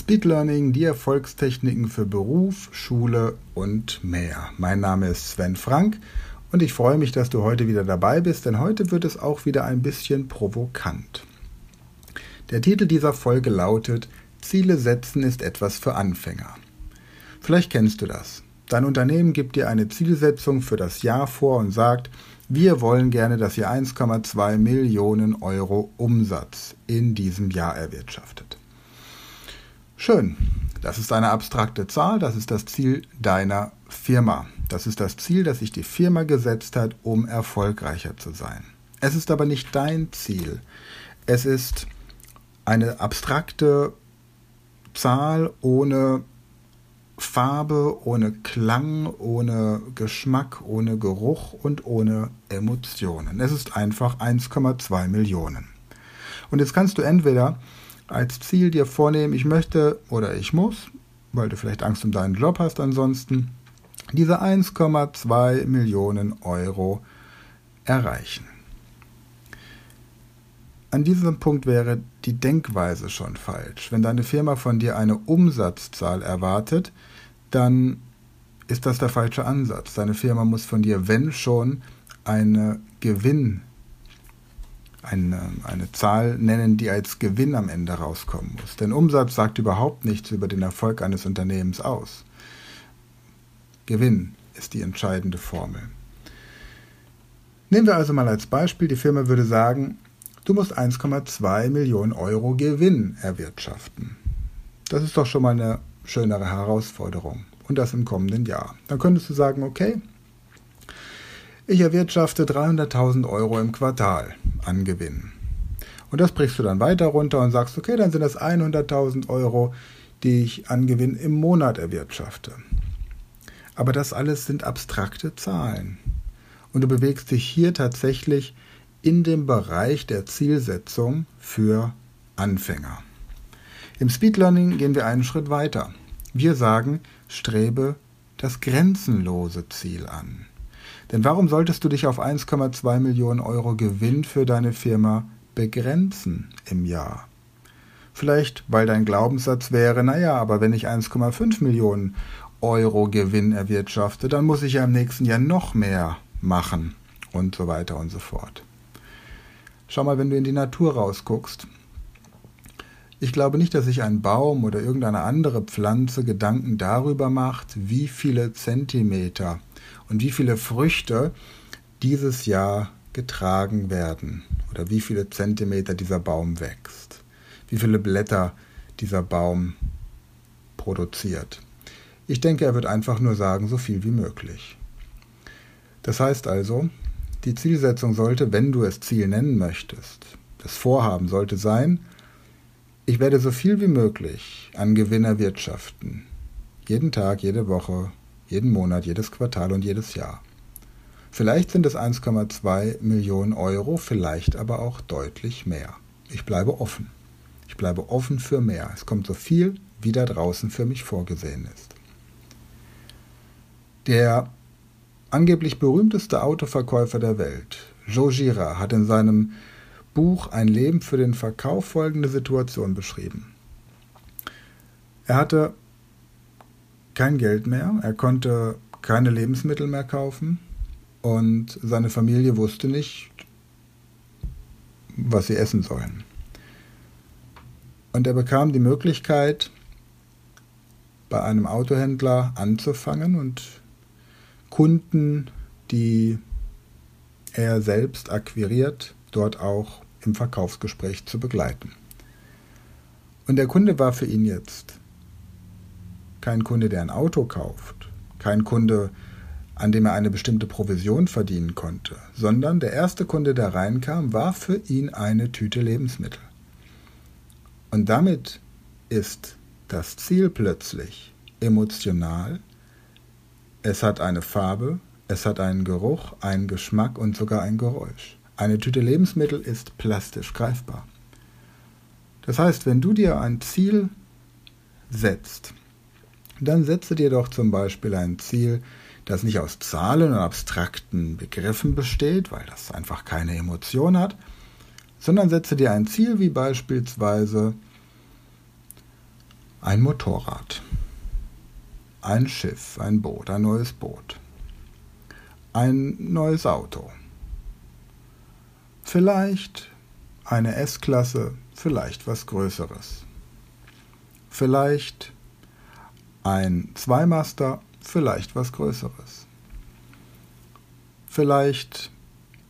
Speed Learning, die Erfolgstechniken für Beruf, Schule und mehr. Mein Name ist Sven Frank und ich freue mich, dass du heute wieder dabei bist, denn heute wird es auch wieder ein bisschen provokant. Der Titel dieser Folge lautet Ziele setzen ist etwas für Anfänger. Vielleicht kennst du das. Dein Unternehmen gibt dir eine Zielsetzung für das Jahr vor und sagt, wir wollen gerne, dass ihr 1,2 Millionen Euro Umsatz in diesem Jahr erwirtschaftet. Schön. Das ist eine abstrakte Zahl, das ist das Ziel deiner Firma. Das ist das Ziel, das sich die Firma gesetzt hat, um erfolgreicher zu sein. Es ist aber nicht dein Ziel. Es ist eine abstrakte Zahl ohne Farbe, ohne Klang, ohne Geschmack, ohne Geruch und ohne Emotionen. Es ist einfach 1,2 Millionen. Und jetzt kannst du entweder als Ziel dir vornehmen, ich möchte oder ich muss, weil du vielleicht Angst um deinen Job hast ansonsten, diese 1,2 Millionen Euro erreichen. An diesem Punkt wäre die Denkweise schon falsch. Wenn deine Firma von dir eine Umsatzzahl erwartet, dann ist das der falsche Ansatz. Deine Firma muss von dir, wenn schon, eine Gewinn eine, eine Zahl nennen, die als Gewinn am Ende rauskommen muss. Denn Umsatz sagt überhaupt nichts über den Erfolg eines Unternehmens aus. Gewinn ist die entscheidende Formel. Nehmen wir also mal als Beispiel, die Firma würde sagen, du musst 1,2 Millionen Euro Gewinn erwirtschaften. Das ist doch schon mal eine schönere Herausforderung. Und das im kommenden Jahr. Dann könntest du sagen, okay, ich erwirtschafte 300.000 Euro im Quartal an Gewinn. Und das brichst du dann weiter runter und sagst, okay, dann sind das 100.000 Euro, die ich an Gewinn im Monat erwirtschafte. Aber das alles sind abstrakte Zahlen. Und du bewegst dich hier tatsächlich in dem Bereich der Zielsetzung für Anfänger. Im Speed Learning gehen wir einen Schritt weiter. Wir sagen, strebe das grenzenlose Ziel an. Denn warum solltest du dich auf 1,2 Millionen Euro Gewinn für deine Firma begrenzen im Jahr? Vielleicht, weil dein Glaubenssatz wäre, naja, aber wenn ich 1,5 Millionen Euro Gewinn erwirtschafte, dann muss ich ja im nächsten Jahr noch mehr machen und so weiter und so fort. Schau mal, wenn du in die Natur rausguckst. Ich glaube nicht, dass sich ein Baum oder irgendeine andere Pflanze Gedanken darüber macht, wie viele Zentimeter und wie viele Früchte dieses Jahr getragen werden oder wie viele Zentimeter dieser Baum wächst, wie viele Blätter dieser Baum produziert. Ich denke, er wird einfach nur sagen, so viel wie möglich. Das heißt also, die Zielsetzung sollte, wenn du es Ziel nennen möchtest, das Vorhaben sollte sein, ich werde so viel wie möglich an Gewinn erwirtschaften. Jeden Tag, jede Woche, jeden Monat, jedes Quartal und jedes Jahr. Vielleicht sind es 1,2 Millionen Euro, vielleicht aber auch deutlich mehr. Ich bleibe offen. Ich bleibe offen für mehr. Es kommt so viel, wie da draußen für mich vorgesehen ist. Der angeblich berühmteste Autoverkäufer der Welt, Joe Girard, hat in seinem Buch Ein Leben für den Verkauf folgende Situation beschrieben. Er hatte kein Geld mehr, er konnte keine Lebensmittel mehr kaufen und seine Familie wusste nicht, was sie essen sollen. Und er bekam die Möglichkeit, bei einem Autohändler anzufangen und Kunden, die er selbst akquiriert, dort auch im Verkaufsgespräch zu begleiten. Und der Kunde war für ihn jetzt kein Kunde, der ein Auto kauft, kein Kunde, an dem er eine bestimmte Provision verdienen konnte, sondern der erste Kunde, der reinkam, war für ihn eine Tüte Lebensmittel. Und damit ist das Ziel plötzlich emotional, es hat eine Farbe, es hat einen Geruch, einen Geschmack und sogar ein Geräusch. Eine Tüte Lebensmittel ist plastisch greifbar. Das heißt, wenn du dir ein Ziel setzt, dann setze dir doch zum Beispiel ein Ziel, das nicht aus Zahlen und abstrakten Begriffen besteht, weil das einfach keine Emotion hat, sondern setze dir ein Ziel wie beispielsweise Ein Motorrad. Ein Schiff, ein Boot, ein neues Boot. Ein neues Auto. Vielleicht eine S-Klasse, vielleicht was Größeres. Vielleicht ein Zweimaster, vielleicht was Größeres. Vielleicht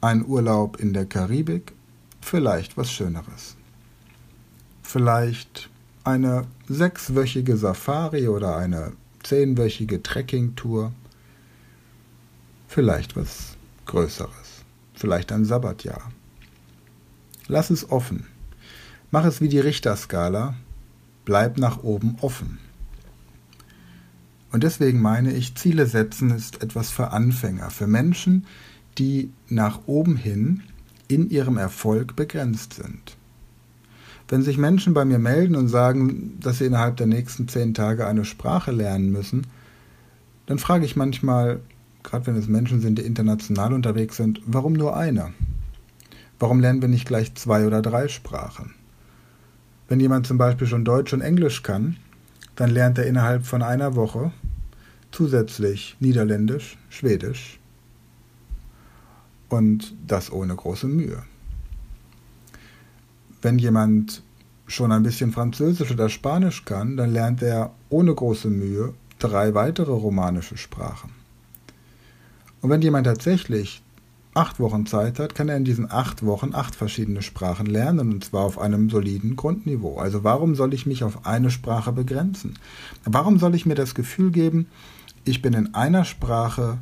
ein Urlaub in der Karibik, vielleicht was Schöneres. Vielleicht eine sechswöchige Safari oder eine zehnwöchige Trekkingtour, vielleicht was Größeres, vielleicht ein Sabbatjahr. Lass es offen. Mach es wie die Richterskala, bleib nach oben offen. Und deswegen meine ich, Ziele setzen ist etwas für Anfänger, für Menschen, die nach oben hin in ihrem Erfolg begrenzt sind. Wenn sich Menschen bei mir melden und sagen, dass sie innerhalb der nächsten zehn Tage eine Sprache lernen müssen, dann frage ich manchmal, gerade wenn es Menschen sind, die international unterwegs sind, warum nur eine? Warum lernen wir nicht gleich zwei oder drei Sprachen? Wenn jemand zum Beispiel schon Deutsch und Englisch kann, dann lernt er innerhalb von einer Woche zusätzlich Niederländisch, Schwedisch und das ohne große Mühe. Wenn jemand schon ein bisschen Französisch oder Spanisch kann, dann lernt er ohne große Mühe drei weitere romanische Sprachen. Und wenn jemand tatsächlich acht Wochen Zeit hat, kann er in diesen acht Wochen acht verschiedene Sprachen lernen, und zwar auf einem soliden Grundniveau. Also warum soll ich mich auf eine Sprache begrenzen? Warum soll ich mir das Gefühl geben, ich bin in einer Sprache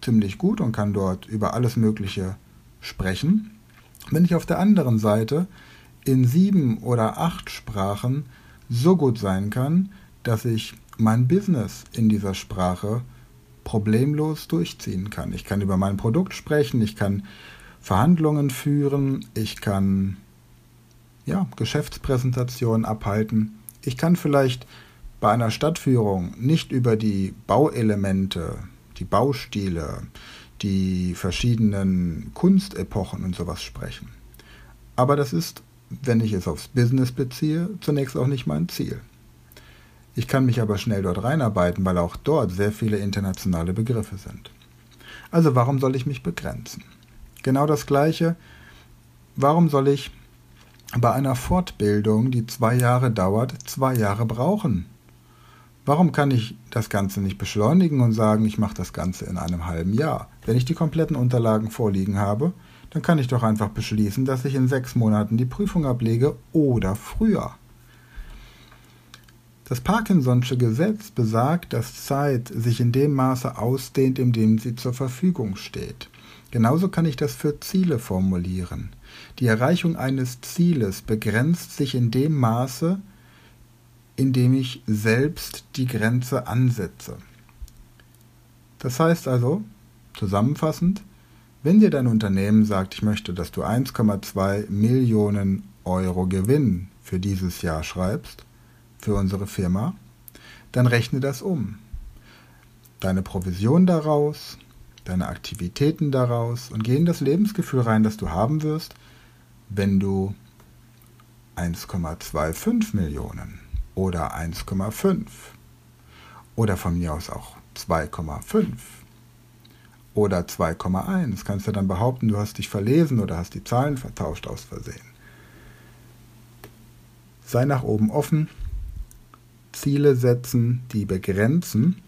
ziemlich gut und kann dort über alles Mögliche sprechen, wenn ich auf der anderen Seite in sieben oder acht Sprachen so gut sein kann, dass ich mein Business in dieser Sprache problemlos durchziehen kann. Ich kann über mein Produkt sprechen, ich kann Verhandlungen führen, ich kann ja, Geschäftspräsentationen abhalten. Ich kann vielleicht bei einer Stadtführung nicht über die Bauelemente, die Baustile, die verschiedenen Kunstepochen und sowas sprechen. Aber das ist, wenn ich es aufs Business beziehe, zunächst auch nicht mein Ziel. Ich kann mich aber schnell dort reinarbeiten, weil auch dort sehr viele internationale Begriffe sind. Also warum soll ich mich begrenzen? Genau das Gleiche. Warum soll ich bei einer Fortbildung, die zwei Jahre dauert, zwei Jahre brauchen? Warum kann ich das Ganze nicht beschleunigen und sagen, ich mache das Ganze in einem halben Jahr? Wenn ich die kompletten Unterlagen vorliegen habe, dann kann ich doch einfach beschließen, dass ich in sechs Monaten die Prüfung ablege oder früher. Das Parkinson'sche Gesetz besagt, dass Zeit sich in dem Maße ausdehnt, in dem sie zur Verfügung steht. Genauso kann ich das für Ziele formulieren. Die Erreichung eines Zieles begrenzt sich in dem Maße, in dem ich selbst die Grenze ansetze. Das heißt also, zusammenfassend, wenn dir dein Unternehmen sagt, ich möchte, dass du 1,2 Millionen Euro Gewinn für dieses Jahr schreibst, für unsere Firma, dann rechne das um. Deine Provision daraus, deine Aktivitäten daraus und geh in das Lebensgefühl rein, das du haben wirst, wenn du 1,25 Millionen oder 1,5 oder von mir aus auch 2,5 oder 2,1 kannst du dann behaupten, du hast dich verlesen oder hast die Zahlen vertauscht aus Versehen. Sei nach oben offen, Ziele setzen, die begrenzen,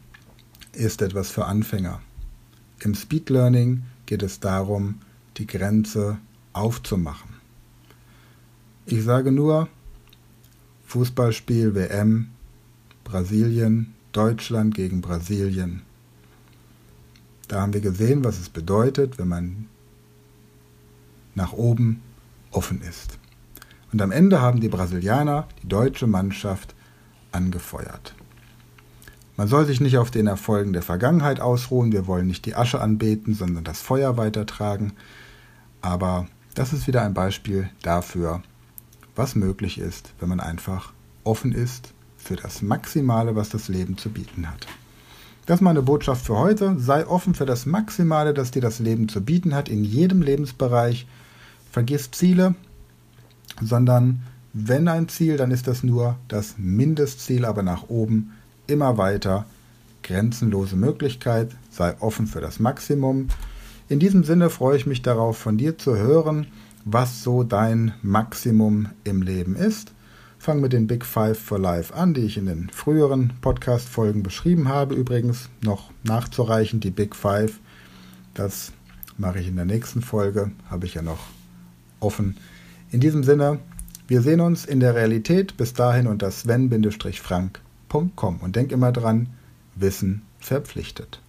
ist etwas für Anfänger. Im Speed Learning geht es darum, die Grenze aufzumachen. Ich sage nur, Fußballspiel WM, Brasilien, Deutschland gegen Brasilien. Da haben wir gesehen, was es bedeutet, wenn man nach oben offen ist. Und am Ende haben die Brasilianer die deutsche Mannschaft angefeuert. Man soll sich nicht auf den Erfolgen der Vergangenheit ausruhen, wir wollen nicht die Asche anbeten, sondern das Feuer weitertragen. Aber das ist wieder ein Beispiel dafür, was möglich ist, wenn man einfach offen ist für das Maximale, was das Leben zu bieten hat. Das ist meine Botschaft für heute. Sei offen für das Maximale, das dir das Leben zu bieten hat, in jedem Lebensbereich. Vergiss Ziele, sondern wenn ein Ziel, dann ist das nur das Mindestziel, aber nach oben immer weiter. Grenzenlose Möglichkeit, sei offen für das Maximum. In diesem Sinne freue ich mich darauf, von dir zu hören, was so dein Maximum im Leben ist. Fang mit den Big Five for Life an, die ich in den früheren Podcast-Folgen beschrieben habe. Übrigens noch nachzureichen, die Big Five. Das mache ich in der nächsten Folge, habe ich ja noch offen. In diesem Sinne, wir sehen uns in der Realität. Bis dahin unter sven-frank.com und denk immer dran, Wissen verpflichtet.